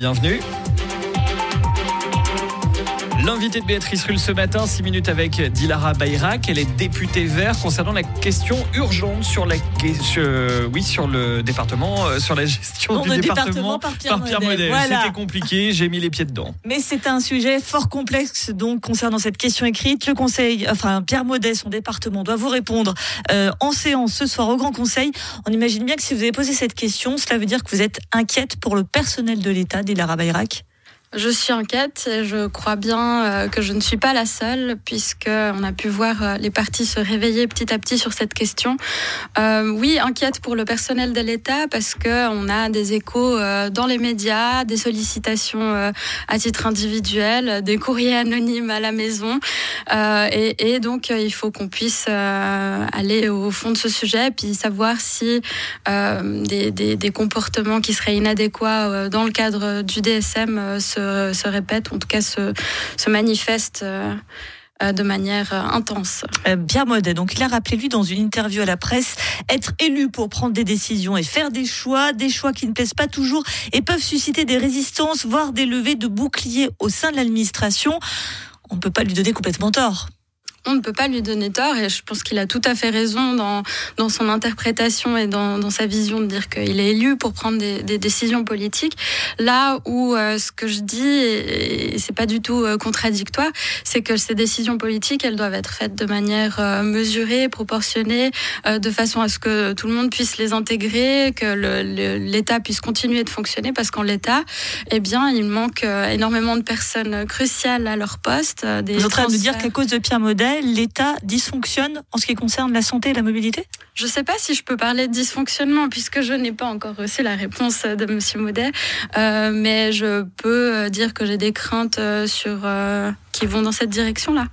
Bienvenue. L'invité de Béatrice Rulle ce matin, 6 minutes avec Dilara Bayrak. Elle est députée vert concernant la question urgente sur, la, oui, sur le département, euh, sur la gestion du département, par Pierre, Modèle. C'était compliqué, j'ai mis les pieds dedans. Mais c'est un sujet fort complexe donc concernant cette question écrite. Le Conseil, enfin Pierre Modèle, son département, doit vous répondre euh, en séance ce soir au Grand Conseil. On imagine bien que si vous avez posé cette question, cela veut dire que vous êtes inquiète pour le personnel de l'État, Dilara Bayrak je suis inquiète et je crois bien euh, que je ne suis pas la seule puisque on a pu voir euh, les partis se réveiller petit à petit sur cette question. Euh, oui, inquiète pour le personnel de l'État parce que on a des échos dans les médias, des sollicitations à titre individuel, des courriers anonymes à la maison et, donc il faut qu'on puisse aller au fond de ce sujet puis savoir si des, comportements qui seraient inadéquats dans le cadre du DSM se se, répète, ou en tout cas se, se manifeste euh, euh, de manière euh, intense. Pierre Modet, donc il a rappelé lui dans une interview à la presse, être élu pour prendre des décisions et faire des choix, des choix qui ne plaisent pas toujours et peuvent susciter des résistances, voire des levées de boucliers au sein de l'administration. On ne peut pas lui donner complètement tort on ne peut pas lui donner tort et je pense qu'il a tout à fait raison dans, dans son interprétation et dans, dans sa vision de dire qu'il est élu pour prendre des, des décisions politiques. Là où euh, ce que je dis, et, c'est pas du tout euh, contradictoire, c'est que ces décisions politiques, elles doivent être faites de manière euh, mesurée, proportionnée, de façon à ce que tout le monde puisse les intégrer, que l'État puisse continuer de fonctionner parce qu'en l'État, eh bien, il manque énormément de personnes cruciales à leur poste. Des Vous êtes en train de dire qu'à cause de Pierre Modèle, l'État dysfonctionne en ce qui concerne la santé et la mobilité? Je ne sais pas si je peux parler de dysfonctionnement puisque je n'ai pas encore reçu la réponse de M. Maudet, euh, mais je peux euh, dire que j'ai des craintes euh, sur qui vont dans cette direction-là.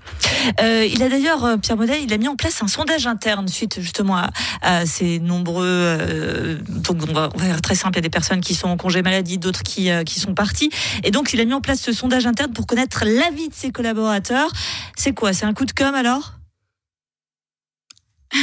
il a d'ailleurs, Pierre Maudet, il a mis en place un sondage interne suite justement à, ces nombreux. donc on va, faire très simple, il y a des personnes qui sont en congé maladie, d'autres qui, qui sont partis. Et donc il a mis en place ce sondage interne pour connaître l'avis de ses collaborateurs. C'est quoi? C'est un coup de com' alors?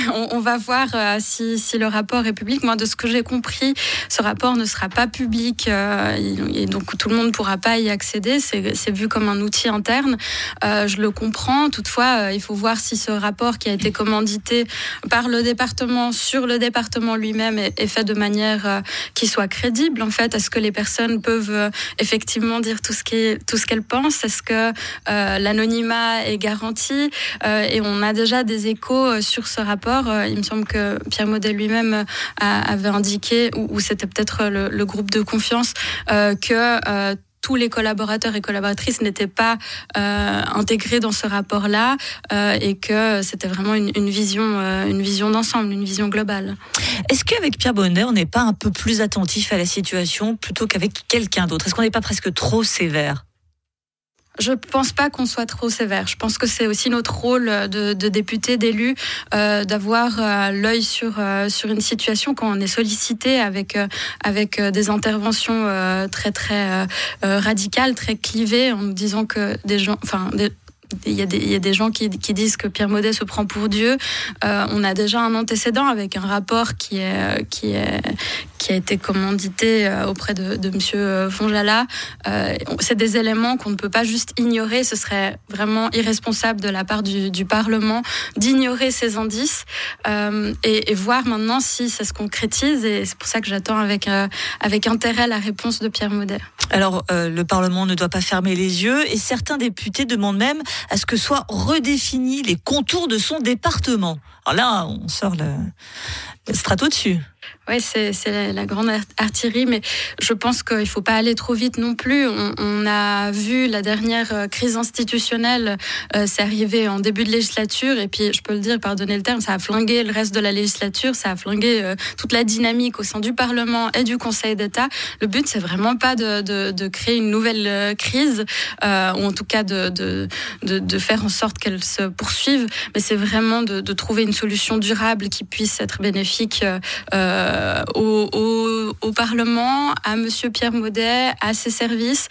on, va voir euh, si, le rapport est public. Moi, de ce que j'ai compris, ce rapport ne sera pas public euh, et donc tout le monde ne pourra pas y accéder. C'est vu comme un outil interne. Euh, je le comprends. Toutefois, il faut voir si ce rapport qui a été commandité par le département sur le département lui-même est, fait de manière qui soit crédible. En fait, est-ce que les personnes peuvent effectivement dire tout ce qu'elles pensent? Est-ce que l'anonymat est garanti? Et on a déjà des échos sur ce rapport euh, il me semble que Pierre Modèle lui-même euh, avait indiqué, ou, c'était peut-être le, groupe de confiance, euh, que tous les collaborateurs et collaboratrices n'étaient pas intégrés dans ce rapport-là et que c'était vraiment une, vision, une vision d'ensemble, une vision globale. Est-ce qu'avec Pierre Bonnet, on n'est pas un peu plus attentif à la situation plutôt qu'avec quelqu'un d'autre? Est-ce qu'on n'est pas presque trop sévère? Je pense pas qu'on soit trop sévère. Je pense que c'est aussi notre rôle de, de député, d'élu, euh, d'avoir euh, l'œil sur euh, sur une situation quand on est sollicité avec euh, avec des interventions très très radicales, très clivées, en disant que des gens, enfin il y, a des, il y, a des, gens qui, disent que Pierre Maudet se prend pour Dieu. Euh, on a déjà un antécédent avec un rapport qui, est, qui, est, qui a été commandité euh, auprès de, de M. Fonjala. Euh, c'est des éléments qu'on ne peut pas juste ignorer. Ce serait vraiment irresponsable de la part du, Parlement d'ignorer ces indices euh, et, voir maintenant si ça se concrétise. Et c'est pour ça que j'attends avec, euh, avec intérêt la réponse de Pierre Maudet. Alors, le Parlement ne doit pas fermer les yeux et certains députés demandent même à ce que soient redéfinis les contours de son département. Alors là, on sort le strato dessus. Oui, c'est la, grande artillerie, mais je pense qu'il ne faut pas aller trop vite non plus. On, a vu la dernière euh, crise institutionnelle, euh, c'est arrivé en début de législature, et puis je peux le dire, pardonnez le terme, ça a flingué le reste de la législature, ça a flingué euh, toute la dynamique au sein du Parlement et du Conseil d'État. Le but, c'est vraiment pas de, créer une nouvelle crise, euh, ou en tout cas de faire en sorte qu'elle se poursuive, mais c'est vraiment de, trouver une solution durable qui puisse être bénéfique spécifique au, Parlement, à Monsieur Pierre Maudet, à ses services.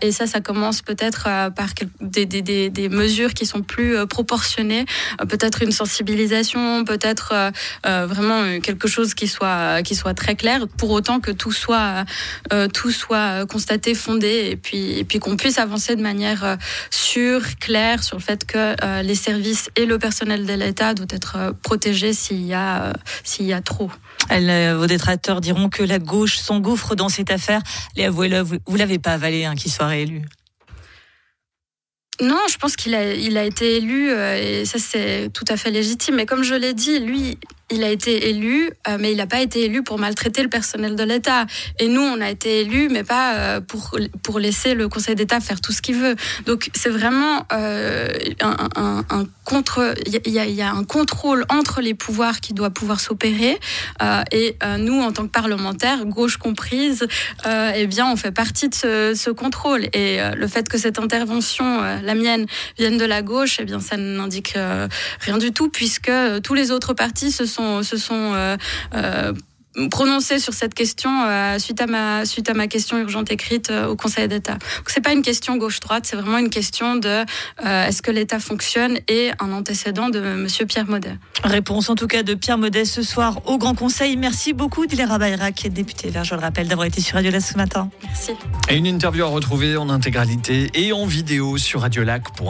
et ça, ça commence peut-être par des, mesures qui sont plus proportionnées, peut-être une sensibilisation, peut-être vraiment quelque chose qui soit, très clair, pour autant que tout soit, constaté, fondé, et puis, qu'on puisse avancer de manière sûre, claire, sur le fait que les services et le personnel de l'État doivent être protégés s'il y a trop. Vos détracteurs diront que la gauche s'engouffre dans cette affaire. Léa vous ne l'avez pas avalé hein, qu'il soit réélu non, je pense qu'il a, été élu et ça c'est tout à fait légitime. Mais comme je l'ai dit, lui, il a été élu, euh, mais il n'a pas été élu pour maltraiter le personnel de l'État. Et nous, on a été élus, mais pas euh, pour, laisser le Conseil d'État faire tout ce qu'il veut. Donc c'est vraiment euh, un, contre. Il y, a un contrôle entre les pouvoirs qui doit pouvoir s'opérer. et nous, en tant que parlementaires, gauche comprise, eh bien, on fait partie de ce contrôle. Et le fait que cette intervention, la mienne, vienne de la gauche, eh bien, ça n'indique rien du tout, puisque tous les autres partis se sont se sont euh, euh, prononcés sur cette question euh, suite à ma suite à ma question urgente écrite au Conseil d'État. Donc c'est pas une question gauche-droite, c'est vraiment une question de est-ce que l'État fonctionne et un antécédent de Monsieur Pierre Maudet. Réponse en tout cas de Pierre Maudet ce soir au Grand Conseil. Merci beaucoup Dilera Bayrak, député vert, je le rappelle, d'avoir été sur Radio Lac ce matin. Merci. Et une interview à retrouver en intégralité et en vidéo sur radiolac.ca.